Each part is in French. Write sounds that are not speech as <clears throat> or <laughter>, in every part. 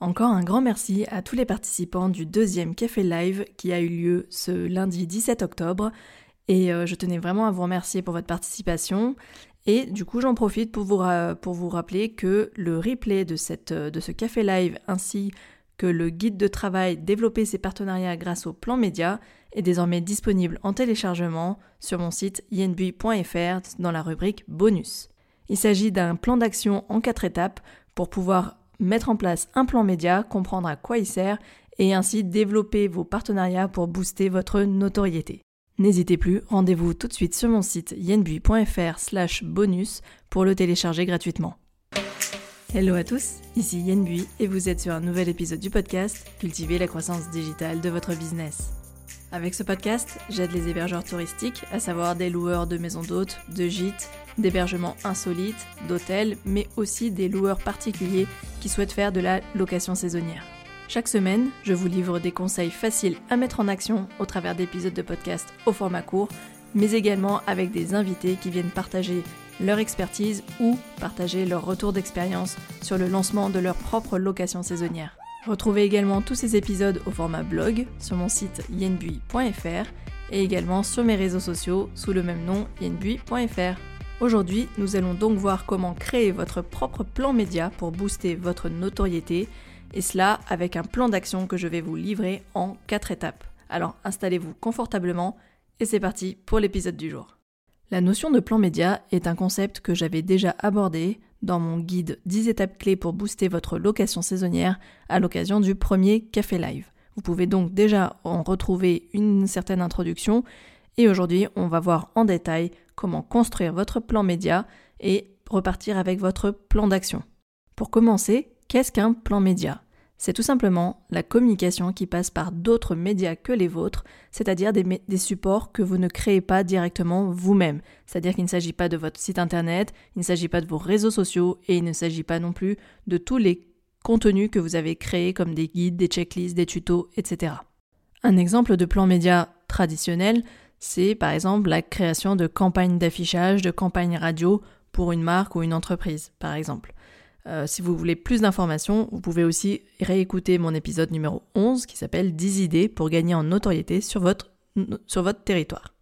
Encore un grand merci à tous les participants du deuxième Café Live qui a eu lieu ce lundi 17 octobre. Et euh, je tenais vraiment à vous remercier pour votre participation. Et du coup, j'en profite pour vous, rappeler que le replay de, cette, de ce Café Live ainsi que le guide de travail Développer ses partenariats grâce au plan média est désormais disponible en téléchargement sur mon site yenbui.fr dans la rubrique Bonus. Il s'agit d'un plan d'action en quatre étapes pour pouvoir mettre en place un plan média, comprendre à quoi il sert et ainsi développer vos partenariats pour booster votre notoriété. N'hésitez plus, rendez-vous tout de suite sur mon site yenbui.fr slash bonus pour le télécharger gratuitement. Hello à tous, ici Yenbui et vous êtes sur un nouvel épisode du podcast Cultiver la croissance digitale de votre business. Avec ce podcast, j'aide les hébergeurs touristiques, à savoir des loueurs de maisons d'hôtes, de gîtes, d'hébergements insolites, d'hôtels, mais aussi des loueurs particuliers qui souhaitent faire de la location saisonnière. Chaque semaine, je vous livre des conseils faciles à mettre en action au travers d'épisodes de podcast au format court, mais également avec des invités qui viennent partager leur expertise ou partager leur retour d'expérience sur le lancement de leur propre location saisonnière. Retrouvez également tous ces épisodes au format blog sur mon site yenbui.fr et également sur mes réseaux sociaux sous le même nom yenbui.fr. Aujourd'hui, nous allons donc voir comment créer votre propre plan média pour booster votre notoriété, et cela avec un plan d'action que je vais vous livrer en 4 étapes. Alors installez-vous confortablement et c'est parti pour l'épisode du jour. La notion de plan média est un concept que j'avais déjà abordé dans mon guide 10 étapes clés pour booster votre location saisonnière à l'occasion du premier Café Live. Vous pouvez donc déjà en retrouver une certaine introduction et aujourd'hui on va voir en détail comment construire votre plan média et repartir avec votre plan d'action. Pour commencer, qu'est-ce qu'un plan média? C'est tout simplement la communication qui passe par d'autres médias que les vôtres, c'est-à-dire des, supports que vous ne créez pas directement vous-même. C'est-à-dire qu'il ne s'agit pas de votre site internet, il ne s'agit pas de vos réseaux sociaux et il ne s'agit pas non plus de tous les contenus que vous avez créés comme des guides, des checklists, des tutos, etc. Un exemple de plan média traditionnel, c'est par exemple la création de campagnes d'affichage, de campagnes radio pour une marque ou une entreprise, par exemple. Euh, si vous voulez plus d'informations, vous pouvez aussi réécouter mon épisode numéro 11 qui s'appelle 10 idées pour gagner en notoriété sur votre, sur votre territoire.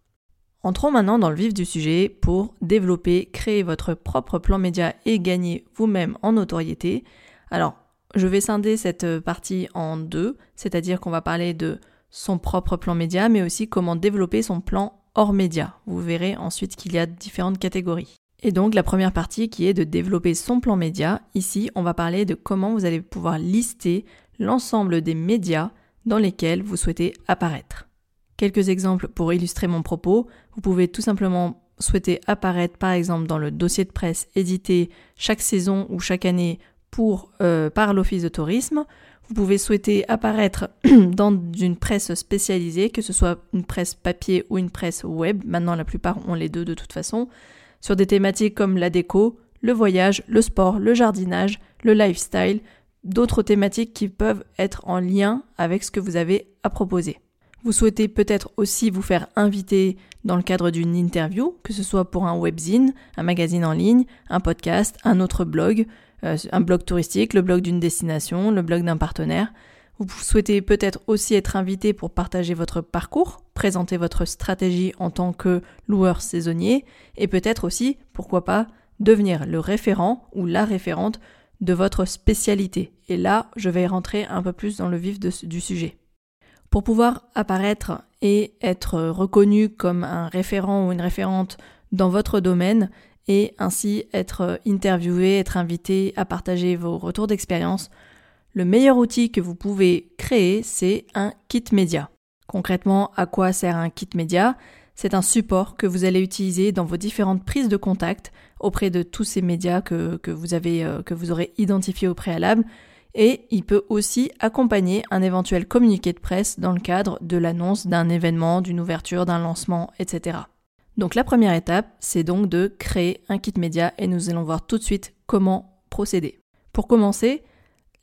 Entrons maintenant dans le vif du sujet pour développer, créer votre propre plan média et gagner vous-même en notoriété. Alors, je vais scinder cette partie en deux, c'est-à-dire qu'on va parler de son propre plan média, mais aussi comment développer son plan hors média. Vous verrez ensuite qu'il y a différentes catégories. Et donc la première partie qui est de développer son plan média, ici on va parler de comment vous allez pouvoir lister l'ensemble des médias dans lesquels vous souhaitez apparaître. Quelques exemples pour illustrer mon propos. Vous pouvez tout simplement souhaiter apparaître par exemple dans le dossier de presse édité chaque saison ou chaque année euh, par l'Office de tourisme. Vous pouvez souhaiter apparaître <clears throat> dans une presse spécialisée, que ce soit une presse papier ou une presse web. Maintenant, la plupart ont les deux de toute façon. Sur des thématiques comme la déco, le voyage, le sport, le jardinage, le lifestyle, d'autres thématiques qui peuvent être en lien avec ce que vous avez à proposer. Vous souhaitez peut-être aussi vous faire inviter dans le cadre d'une interview, que ce soit pour un webzine, un magazine en ligne, un podcast, un autre blog, euh, un blog touristique, le blog d'une destination, le blog d'un partenaire. Vous souhaitez peut-être aussi être invité pour partager votre parcours, présenter votre stratégie en tant que loueur saisonnier et peut-être aussi, pourquoi pas, devenir le référent ou la référente de votre spécialité. Et là, je vais rentrer un peu plus dans le vif du sujet. Pour pouvoir apparaître et être reconnu comme un référent ou une référente dans votre domaine, et ainsi être interviewé, être invité à partager vos retours d'expérience, le meilleur outil que vous pouvez créer, c'est un kit média. Concrètement, à quoi sert un kit média? C'est un support que vous allez utiliser dans vos différentes prises de contact auprès de tous ces médias que, vous, avez, euh, vous aurez identifiés au préalable. Et il peut aussi accompagner un éventuel communiqué de presse dans le cadre de l'annonce d'un événement, d'une ouverture, d'un lancement, etc. Donc la première étape, c'est donc de créer un kit média et nous allons voir tout de suite comment procéder. Pour commencer,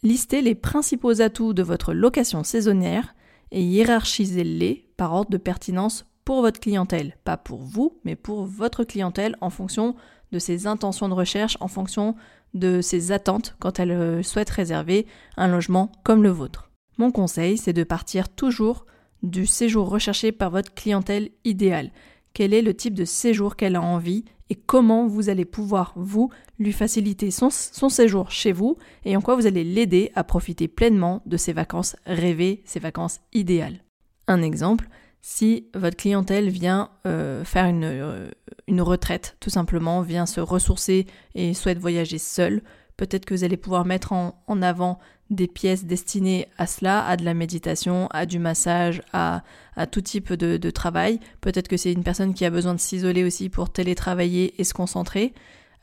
listez les principaux atouts de votre location saisonnière et hiérarchisez-les par ordre de pertinence pour votre clientèle. Pas pour vous, mais pour votre clientèle en fonction de ses intentions de recherche, en fonction de ses attentes quand elle euh, souhaite réserver un logement comme le vôtre. Mon conseil, c'est de partir toujours du séjour recherché par votre clientèle idéale. Quel est le type de séjour qu'elle a envie comment vous allez pouvoir, vous, lui faciliter son, séjour chez vous et en quoi vous allez l'aider à profiter pleinement de ses vacances rêvées, ses vacances idéales. Un exemple, si votre clientèle vient euh, faire une, euh, une, retraite, tout simplement, vient se ressourcer et souhaite voyager seule, peut-être que vous allez pouvoir mettre en, avant des pièces destinées à cela, à de la méditation, à du massage, à, à tout type de, travail. Peut-être que c'est une personne qui a besoin de s'isoler aussi pour télétravailler et se concentrer.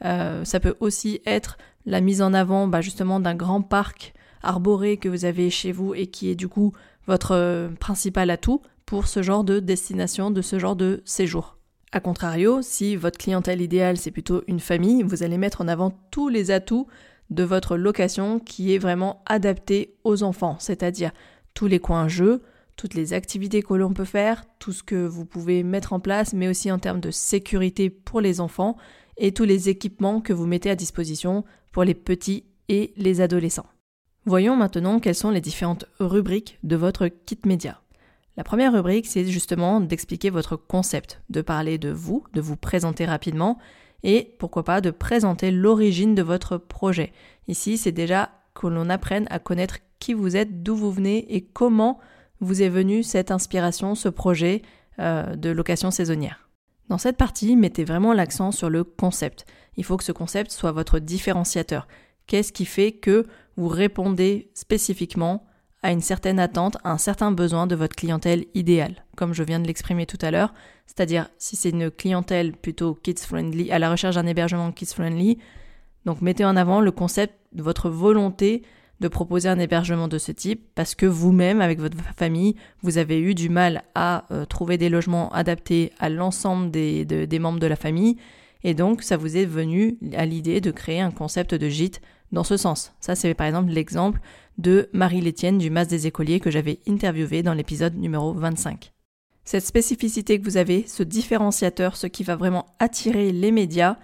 Euh, ça peut aussi être la mise en avant bah, justement d'un grand parc arboré que vous avez chez vous et qui est du coup votre principal atout pour ce genre de destination, de ce genre de séjour. A contrario, si votre clientèle idéale c'est plutôt une famille, vous allez mettre en avant tous les atouts de votre location qui est vraiment adapté aux enfants, c'est-à-dire tous les coins jeux, toutes les activités que l'on peut faire, tout ce que vous pouvez mettre en place, mais aussi en termes de sécurité pour les enfants et tous les équipements que vous mettez à disposition pour les petits et les adolescents. Voyons maintenant quelles sont les différentes rubriques de votre kit média. La première rubrique, c'est justement d'expliquer votre concept, de parler de vous, de vous présenter rapidement et pourquoi pas de présenter l'origine de votre projet. Ici, c'est déjà que l'on apprenne à connaître qui vous êtes, d'où vous venez et comment vous est venue cette inspiration, ce projet euh, de location saisonnière. Dans cette partie, mettez vraiment l'accent sur le concept. Il faut que ce concept soit votre différenciateur. Qu'est-ce qui fait que vous répondez spécifiquement à une certaine attente, à un certain besoin de votre clientèle idéale, comme je viens de l'exprimer tout à l'heure, c'est-à-dire si c'est une clientèle plutôt kids-friendly, à la recherche d'un hébergement kids-friendly, donc mettez en avant le concept de votre volonté de proposer un hébergement de ce type parce que vous-même, avec votre famille, vous avez eu du mal à euh, trouver des logements adaptés à l'ensemble des, des membres de la famille. Et donc ça vous est venu à l'idée de créer un concept de gîte dans ce sens. Ça c'est par exemple l'exemple de Marie Létienne du Mas des écoliers que j'avais interviewé dans l'épisode numéro 25. Cette spécificité que vous avez, ce différenciateur, ce qui va vraiment attirer les médias,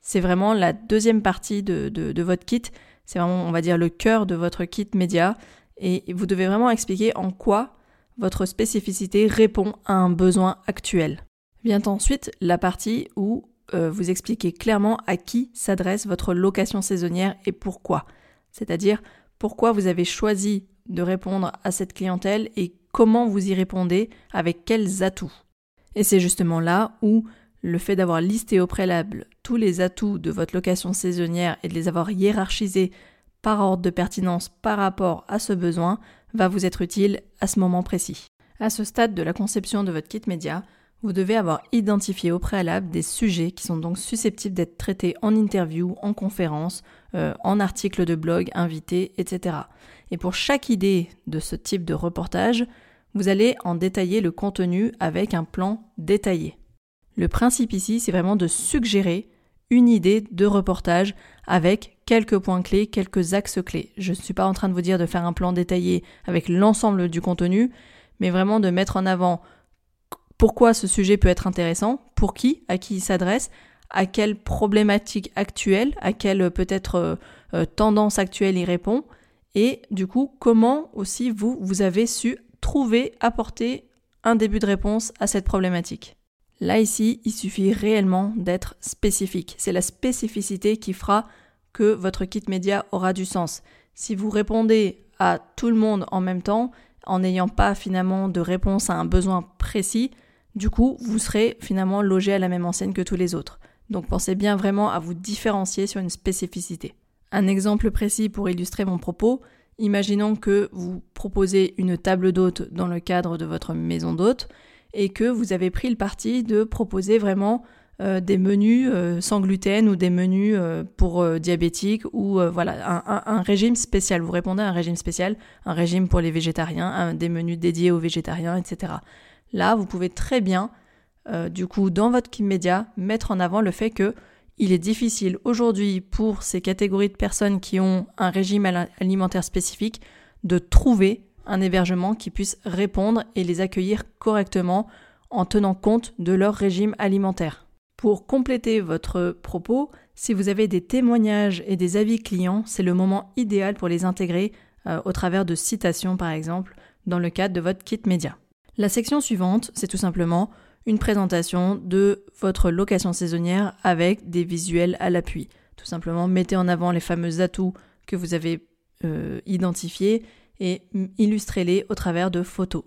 c'est vraiment la deuxième partie de, de, votre kit. C'est vraiment, on va dire, le cœur de votre kit média. Et vous devez vraiment expliquer en quoi votre spécificité répond à un besoin actuel. Vient ensuite la partie où euh, vous expliquez clairement à qui s'adresse votre location saisonnière et pourquoi. C'est-à-dire pourquoi vous avez choisi de répondre à cette clientèle et comment vous y répondez, avec quels atouts. Et c'est justement là où le fait d'avoir listé au préalable tous les atouts de votre location saisonnière et de les avoir hiérarchisés par ordre de pertinence par rapport à ce besoin va vous être utile à ce moment précis. À ce stade de la conception de votre kit média, vous devez avoir identifié au préalable des sujets qui sont donc susceptibles d'être traités en interview, en conférence, euh, en article de blog, invité, etc. Et pour chaque idée de ce type de reportage, vous allez en détailler le contenu avec un plan détaillé. Le principe ici, c'est vraiment de suggérer une idée de reportage avec quelques points clés, quelques axes clés. Je ne suis pas en train de vous dire de faire un plan détaillé avec l'ensemble du contenu, mais vraiment de mettre en avant pourquoi ce sujet peut être intéressant, pour qui, à qui il s'adresse, à quelle problématique actuelle, à quelle euh, peut-être euh, euh, tendance actuelle il répond, et du coup comment aussi vous, vous avez su trouver, apporter un début de réponse à cette problématique. Là ici, il suffit réellement d'être spécifique. C'est la spécificité qui fera que votre kit média aura du sens. Si vous répondez à tout le monde en même temps, en n'ayant pas finalement de réponse à un besoin précis, du coup, vous serez finalement logé à la même enseigne que tous les autres. Donc pensez bien vraiment à vous différencier sur une spécificité. Un exemple précis pour illustrer mon propos, imaginons que vous proposez une table d'hôte dans le cadre de votre maison d'hôte et que vous avez pris le parti de proposer vraiment euh, des menus euh, sans gluten ou des menus euh, pour diabétiques ou voilà un, régime spécial. Vous répondez à un régime spécial, un régime pour les végétariens, des menus dédiés aux végétariens, etc. Là, vous pouvez très bien, euh, du coup, dans votre kit média, mettre en avant le fait que il est difficile aujourd'hui pour ces catégories de personnes qui ont un régime alimentaire spécifique de trouver un hébergement qui puisse répondre et les accueillir correctement en tenant compte de leur régime alimentaire. Pour compléter votre propos, Si vous avez des témoignages et des avis clients, c'est le moment idéal pour les intégrer euh, au travers de citations par exemple dans le cadre de votre kit média. La section suivante, c'est tout simplement une présentation de votre location saisonnière avec des visuels à l'appui. Tout simplement, mettez en avant les fameux atouts que vous avez euh, identifiés et illustrez-les au travers de photos.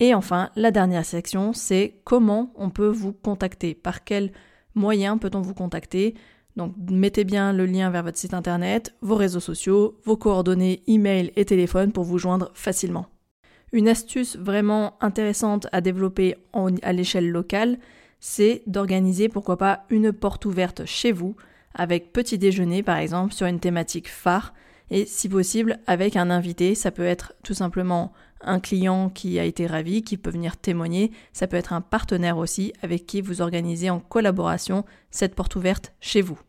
Et enfin, la dernière section, c'est comment on peut vous contacter, par quels moyens peut-on vous contacter. Donc mettez bien le lien vers votre site internet, vos réseaux sociaux, vos coordonnées email et téléphone pour vous joindre facilement. Une astuce vraiment intéressante à développer à l'échelle locale, c'est d'organiser pourquoi pas une porte ouverte chez vous, avec petit déjeuner par exemple sur une thématique phare, et si possible avec un invité, ça peut être tout simplement un client qui a été ravi, qui peut venir témoigner, ça peut être un partenaire aussi avec qui vous organisez en collaboration cette porte ouverte chez vous.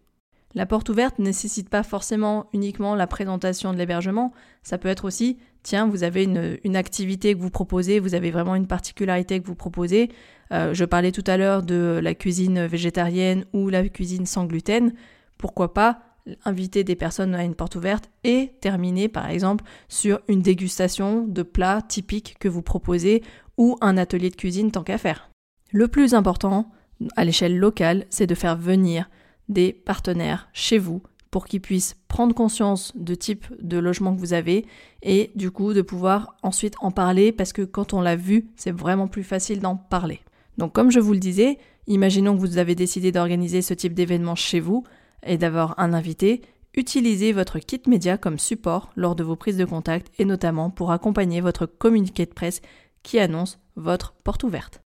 La porte ouverte ne nécessite pas forcément uniquement la présentation de l'hébergement, ça peut être aussi, tiens, vous avez une, activité que vous proposez, vous avez vraiment une particularité que vous proposez. Euh, je parlais tout à l'heure de la cuisine végétarienne ou la cuisine sans gluten. Pourquoi pas inviter des personnes à une porte ouverte et terminer par exemple sur une dégustation de plats typiques que vous proposez ou un atelier de cuisine tant qu'à faire. Le plus important à l'échelle locale, c'est de faire venir des partenaires chez vous pour qu'ils puissent prendre conscience de type de logement que vous avez et du coup de pouvoir ensuite en parler parce que quand on l'a vu, c'est vraiment plus facile d'en parler. Donc comme je vous le disais, imaginons que vous avez décidé d'organiser ce type d'événement chez vous et d'avoir un invité, utilisez votre kit média comme support lors de vos prises de contact et notamment pour accompagner votre communiqué de presse qui annonce votre porte ouverte.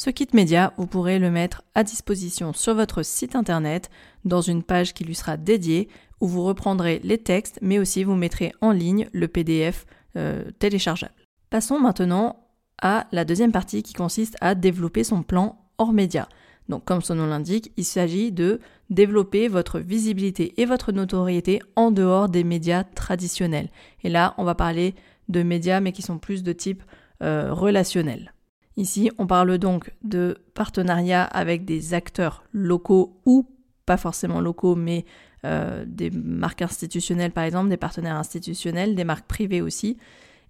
Ce kit média, vous pourrez le mettre à disposition sur votre site internet dans une page qui lui sera dédiée où vous reprendrez les textes mais aussi vous mettrez en ligne le PDF euh, téléchargeable. Passons maintenant à la deuxième partie qui consiste à développer son plan hors média. Donc comme son nom l'indique, il s'agit de développer votre visibilité et votre notoriété en dehors des médias traditionnels. Et là, on va parler de médias mais qui sont plus de type euh, relationnel. Ici, on parle donc de partenariats avec des acteurs locaux ou pas forcément locaux, mais euh, des marques institutionnelles par exemple, des partenaires institutionnels, des marques privées aussi,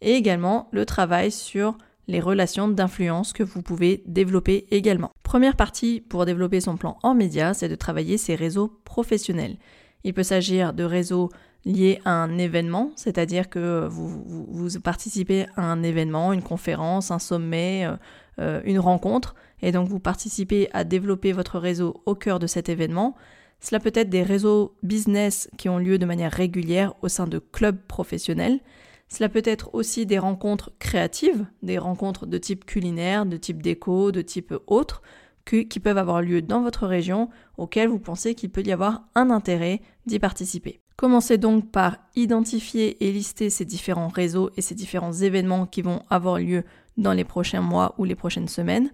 et également le travail sur les relations d'influence que vous pouvez développer également. Première partie pour développer son plan en médias, c'est de travailler ses réseaux professionnels. Il peut s'agir de réseaux lié à un événement, c'est-à-dire que vous, participez à un événement, une conférence, un sommet, euh, euh, une rencontre, et donc vous participez à développer votre réseau au cœur de cet événement. Cela peut être des réseaux business qui ont lieu de manière régulière au sein de clubs professionnels. Cela peut être aussi des rencontres créatives, des rencontres de type culinaire, de type déco, de type autre, qui peuvent avoir lieu dans votre région, auxquelles vous pensez qu'il peut y avoir un intérêt d'y participer. Commencez donc par identifier et lister ces différents réseaux et ces différents événements qui vont avoir lieu dans les prochains mois ou les prochaines semaines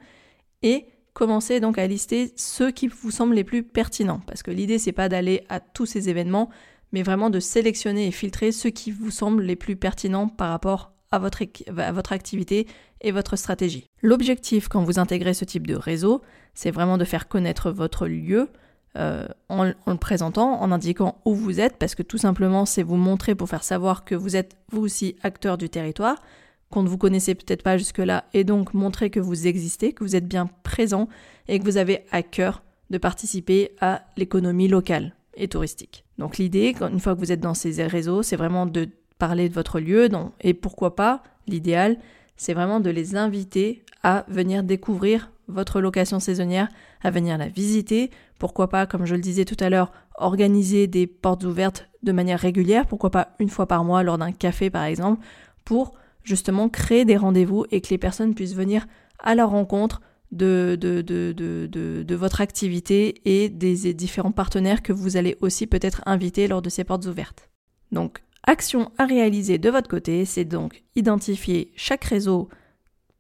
et commencez donc à lister ceux qui vous semblent les plus pertinents parce que l'idée c'est pas d'aller à tous ces événements mais vraiment de sélectionner et filtrer ceux qui vous semblent les plus pertinents par rapport à votre, à votre activité et votre stratégie. L'objectif quand vous intégrez ce type de réseau, c'est vraiment de faire connaître votre lieu, euh, en, le présentant, en indiquant où vous êtes, parce que tout simplement c'est vous montrer pour faire savoir que vous êtes vous aussi acteur du territoire, qu'on ne vous connaissait peut-être pas jusque-là, et donc montrer que vous existez, que vous êtes bien présent et que vous avez à cœur de participer à l'économie locale et touristique. Donc l'idée, une fois que vous êtes dans ces réseaux, c'est vraiment de parler de votre lieu, et pourquoi pas, l'idéal, c'est vraiment de les inviter à venir découvrir votre location saisonnière, à venir la visiter. Pourquoi pas, comme je le disais tout à l'heure, organiser des portes ouvertes de manière régulière, pourquoi pas une fois par mois lors d'un café par exemple, pour justement créer des rendez-vous et que les personnes puissent venir à la rencontre de, votre activité et des différents partenaires que vous allez aussi peut-être inviter lors de ces portes ouvertes. Donc, action à réaliser de votre côté, c'est donc identifier chaque réseau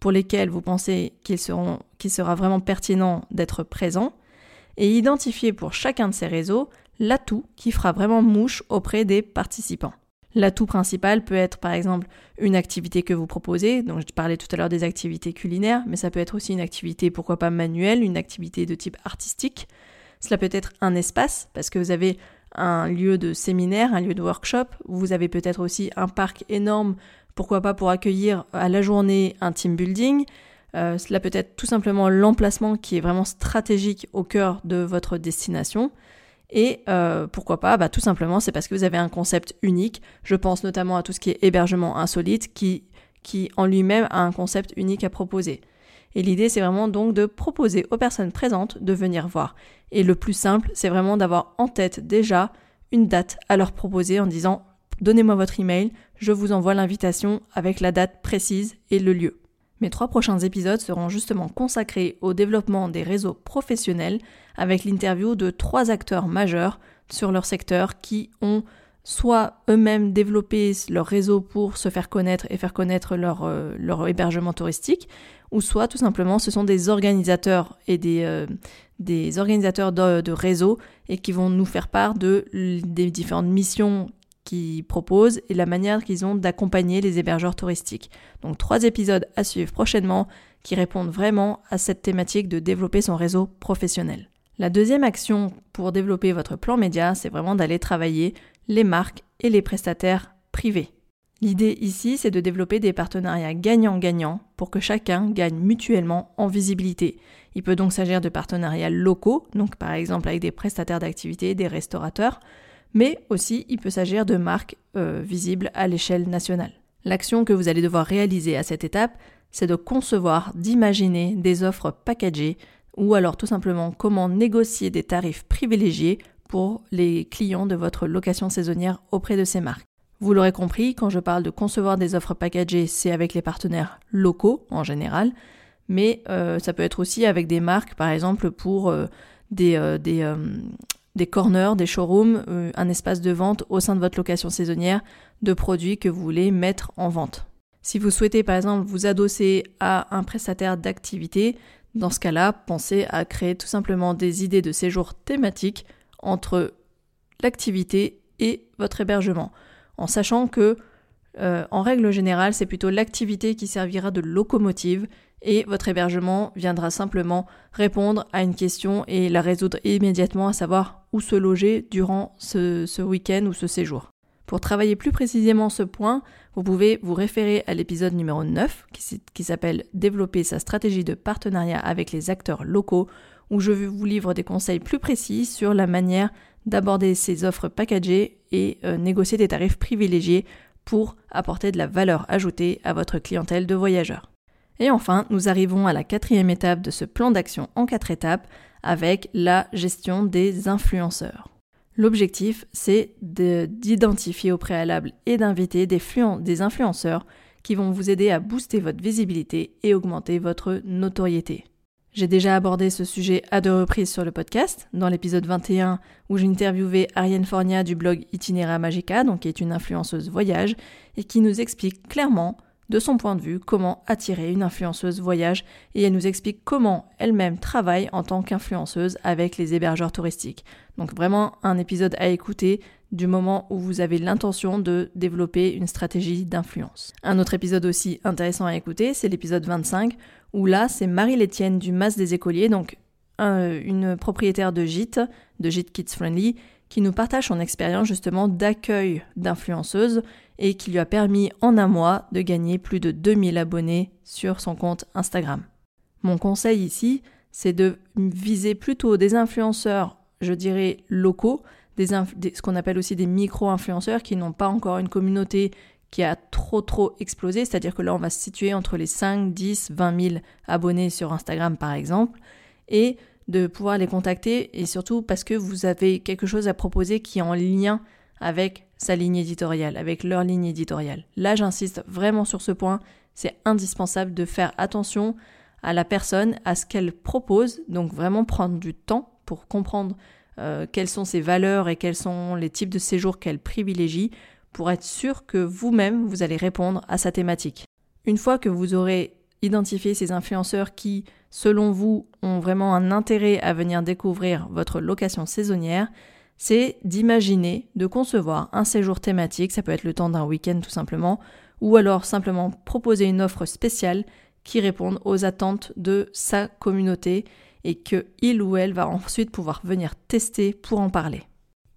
pour lesquels vous pensez sera vraiment pertinent d'être présent, et identifier pour chacun de ces réseaux l'atout qui fera vraiment mouche auprès des participants. L'atout principal peut être par exemple une activité que vous proposez, donc je parlais tout à l'heure des activités culinaires, mais ça peut être aussi une activité pourquoi pas manuelle, une activité de type artistique. Cela peut être un espace, parce que vous avez un lieu de séminaire, un lieu de workshop. Vous avez peut-être aussi un parc énorme, pourquoi pas pour accueillir à la journée un team building. Euh, cela peut être tout simplement l'emplacement qui est vraiment stratégique au cœur de votre destination. Et euh, pourquoi pas bah, Tout simplement, c'est parce que vous avez un concept unique. Je pense notamment à tout ce qui est hébergement insolite, qui, qui en lui-même a un concept unique à proposer. Et l'idée, c'est vraiment donc de proposer aux personnes présentes de venir voir. Et le plus simple, c'est vraiment d'avoir en tête déjà une date à leur proposer en disant Donnez-moi votre email, je vous envoie l'invitation avec la date précise et le lieu. Mes trois prochains épisodes seront justement consacrés au développement des réseaux professionnels avec l'interview de trois acteurs majeurs sur leur secteur qui ont soit eux-mêmes développé leur réseau pour se faire connaître et faire connaître leur, euh, hébergement touristique, ou soit tout simplement ce sont des organisateurs et des, euh, organisateurs de, de réseaux et qui vont nous faire part de, des différentes missions qu'ils proposent et la manière qu'ils ont d'accompagner les hébergeurs touristiques. Donc trois épisodes à suivre prochainement qui répondent vraiment à cette thématique de développer son réseau professionnel. La deuxième action pour développer votre plan média, c'est vraiment d'aller travailler les marques et les prestataires privés. L'idée ici, c'est de développer des partenariats gagnant-gagnant pour que chacun gagne mutuellement en visibilité. Il peut donc s'agir de partenariats locaux, donc par exemple avec des prestataires d'activités, des restaurateurs, mais aussi il peut s'agir de marques euh, visibles à l'échelle nationale. L'action que vous allez devoir réaliser à cette étape, c'est de concevoir, d'imaginer des offres packagées ou alors tout simplement comment négocier des tarifs privilégiés pour les clients de votre location saisonnière auprès de ces marques. Vous l'aurez compris, quand je parle de concevoir des offres packagées, c'est avec les partenaires locaux en général, mais euh, ça peut être aussi avec des marques, par exemple pour euh, des, des, des corners, des showrooms, euh, un espace de vente au sein de votre location saisonnière de produits que vous voulez mettre en vente. Si vous souhaitez par exemple vous adosser à un prestataire d'activité, dans ce cas-là, pensez à créer tout simplement des idées de séjour thématiques entre l'activité et votre hébergement, en sachant que euh, en règle générale, c'est plutôt l'activité qui servira de locomotive et votre hébergement viendra simplement répondre à une question et la résoudre immédiatement, à savoir où se loger durant ce, week-end ou ce séjour. Pour travailler plus précisément ce point, vous pouvez vous référer à l'épisode numéro 9 qui, s'appelle Développer sa stratégie de partenariat avec les acteurs locaux, où je vous livre des conseils plus précis sur la manière d'aborder ces offres packagées et euh, négocier des tarifs privilégiés pour apporter de la valeur ajoutée à votre clientèle de voyageurs. Et enfin, nous arrivons à la quatrième étape de ce plan d'action en quatre étapes avec la gestion des influenceurs. L'objectif, c'est d'identifier au préalable et d'inviter des, influenceurs qui vont vous aider à booster votre visibilité et augmenter votre notoriété. J'ai déjà abordé ce sujet à deux reprises sur le podcast, dans l'épisode 21 où j'ai interviewé Ariane Fornia du blog Itinéra Magica, donc qui est une influenceuse voyage, et qui nous explique clairement de son point de vue, comment attirer une influenceuse voyage et elle nous explique comment elle-même travaille en tant qu'influenceuse avec les hébergeurs touristiques. Donc vraiment un épisode à écouter du moment où vous avez l'intention de développer une stratégie d'influence. Un autre épisode aussi intéressant à écouter, c'est l'épisode 25 où là c'est Marie Létienne du Mas des écoliers, donc une propriétaire de gîte, de gîte Kids Friendly, qui nous partage son expérience justement d'accueil d'influenceuses et qui lui a permis en un mois de gagner plus de 2000 abonnés sur son compte Instagram. Mon conseil ici, c'est de viser plutôt des influenceurs, je dirais, locaux, ce qu'on appelle aussi des micro-influenceurs qui n'ont pas encore une communauté qui a trop trop explosé, c'est-à-dire que là on va se situer entre les 5, 10, 20 000 abonnés sur Instagram par exemple, et de pouvoir les contacter, et surtout parce que vous avez quelque chose à proposer qui est en lien avec sa ligne éditoriale, avec leur ligne éditoriale. Là, j'insiste vraiment sur ce point, c'est indispensable de faire attention à la personne, à ce qu'elle propose, donc vraiment prendre du temps pour comprendre euh, quelles sont ses valeurs et quels sont les types de séjours qu'elle privilégie pour être sûr que vous-même, vous allez répondre à sa thématique. Une fois que vous aurez identifié ces influenceurs qui, selon vous, ont vraiment un intérêt à venir découvrir votre location saisonnière, c'est d'imaginer, de concevoir un séjour thématique, ça peut être le temps d'un week-end tout simplement, ou alors simplement proposer une offre spéciale qui réponde aux attentes de sa communauté et que il ou elle va ensuite pouvoir venir tester pour en parler.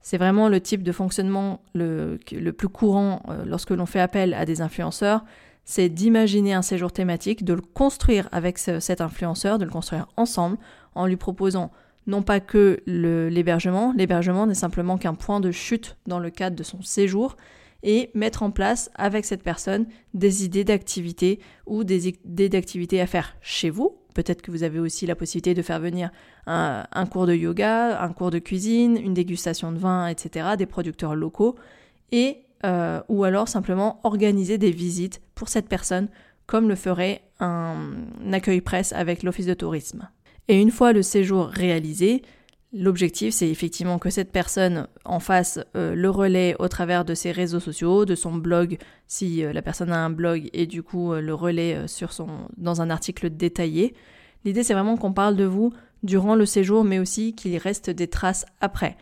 C'est vraiment le type de fonctionnement le, plus courant euh, lorsque l'on fait appel à des influenceurs, c'est d'imaginer un séjour thématique, de le construire avec cet influenceur, de le construire ensemble en lui proposant non pas que l'hébergement, l'hébergement n'est simplement qu'un point de chute dans le cadre de son séjour, et mettre en place avec cette personne des idées d'activités ou des idées d'activités à faire chez vous. Peut-être que vous avez aussi la possibilité de faire venir un, cours de yoga, un cours de cuisine, une dégustation de vin, etc., des producteurs locaux, et euh, ou alors simplement organiser des visites pour cette personne, comme le ferait un accueil presse avec l'office de tourisme. Et une fois le séjour réalisé, l'objectif c'est effectivement que cette personne en fasse euh, le relais au travers de ses réseaux sociaux, de son blog, si euh, la personne a un blog, et du coup euh, le relais dans un article détaillé. L'idée c'est vraiment qu'on parle de vous durant le séjour, mais aussi qu'il reste des traces après.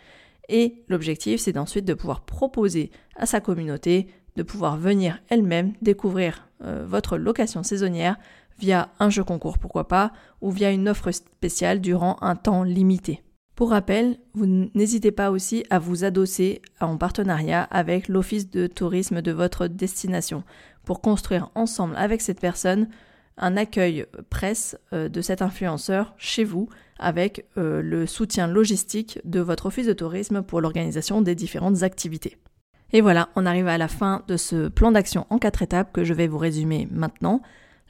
Et l'objectif c'est d'ensuite de pouvoir proposer à sa communauté de pouvoir venir elle-même découvrir votre location saisonnière via un jeu concours, pourquoi pas, ou via une offre spéciale durant un temps limité. Pour rappel, vous n'hésitez pas aussi à vous adosser en partenariat avec l'office de tourisme de votre destination pour construire ensemble avec cette personne un accueil presse euh, de cet influenceur chez vous avec euh, le soutien logistique de votre office de tourisme pour l'organisation des différentes activités. Et voilà, on arrive à la fin de ce plan d'action en quatre étapes que je vais vous résumer maintenant.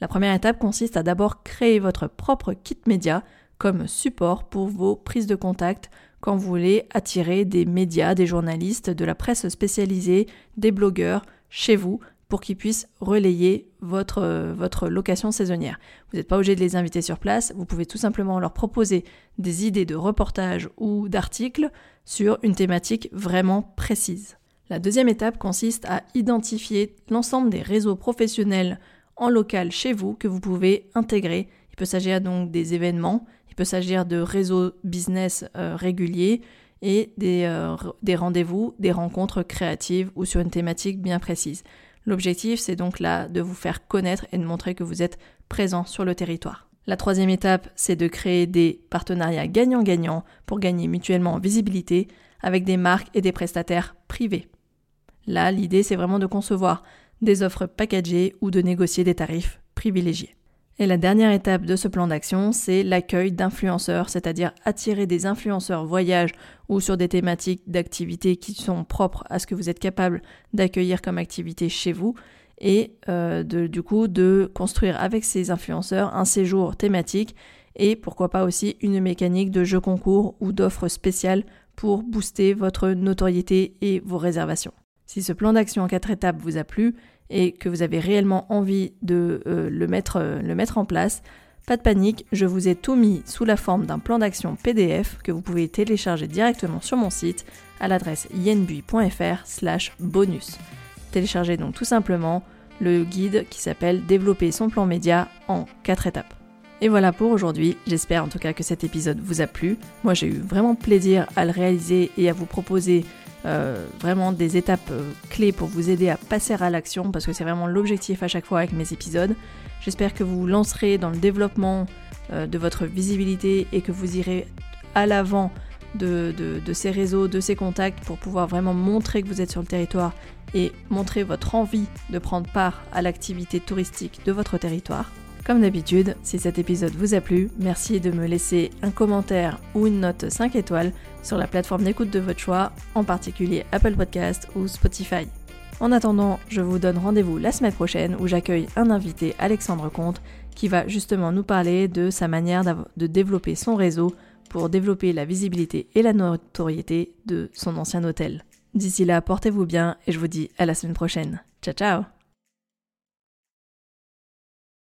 La première étape consiste à d'abord créer votre propre kit média comme support pour vos prises de contact quand vous voulez attirer des médias, des journalistes, de la presse spécialisée, des blogueurs chez vous pour qu'ils puissent relayer votre, votre location saisonnière. Vous n'êtes pas obligé de les inviter sur place, vous pouvez tout simplement leur proposer des idées de reportages ou d'articles sur une thématique vraiment précise. La deuxième étape consiste à identifier l'ensemble des réseaux professionnels en local chez vous que vous pouvez intégrer. Il peut s'agir donc des événements, il peut s'agir de réseaux business euh, réguliers et des, euh, des rendez-vous, des rencontres créatives ou sur une thématique bien précise. L'objectif, c'est donc là de vous faire connaître et de montrer que vous êtes présent sur le territoire. La troisième étape, c'est de créer des partenariats gagnant-gagnant pour gagner mutuellement en visibilité avec des marques et des prestataires privés. Là, l'idée, c'est vraiment de concevoir des offres packagées ou de négocier des tarifs privilégiés. Et la dernière étape de ce plan d'action, c'est l'accueil d'influenceurs, c'est-à-dire attirer des influenceurs voyage ou sur des thématiques d'activités qui sont propres à ce que vous êtes capable d'accueillir comme activité chez vous et euh, du coup de construire avec ces influenceurs un séjour thématique et pourquoi pas aussi une mécanique de jeu concours ou d'offres spéciales pour booster votre notoriété et vos réservations. Si ce plan d'action en quatre étapes vous a plu et que vous avez réellement envie de euh, le, mettre, euh, le mettre en place, pas de panique, je vous ai tout mis sous la forme d'un plan d'action PDF que vous pouvez télécharger directement sur mon site à l'adresse yenbui.fr slash bonus. Téléchargez donc tout simplement le guide qui s'appelle Développer son plan média en 4 étapes. Et voilà pour aujourd'hui, j'espère en tout cas que cet épisode vous a plu. Moi j'ai eu vraiment plaisir à le réaliser et à vous proposer euh, vraiment des étapes euh, clés pour vous aider à passer à l'action parce que c'est vraiment l'objectif à chaque fois avec mes épisodes. J'espère que vous vous lancerez dans le développement euh, de votre visibilité et que vous irez à l'avant de, de, ces réseaux, de ces contacts pour pouvoir vraiment montrer que vous êtes sur le territoire et montrer votre envie de prendre part à l'activité touristique de votre territoire. Comme d'habitude, si cet épisode vous a plu, merci de me laisser un commentaire ou une note 5 étoiles sur la plateforme d'écoute de votre choix, en particulier Apple Podcast ou Spotify. En attendant, je vous donne rendez-vous la semaine prochaine où j'accueille un invité, Alexandre Comte, qui va justement nous parler de sa manière de développer son réseau pour développer la visibilité et la notoriété de son ancien hôtel. D'ici là, portez-vous bien et je vous dis à la semaine prochaine. Ciao ciao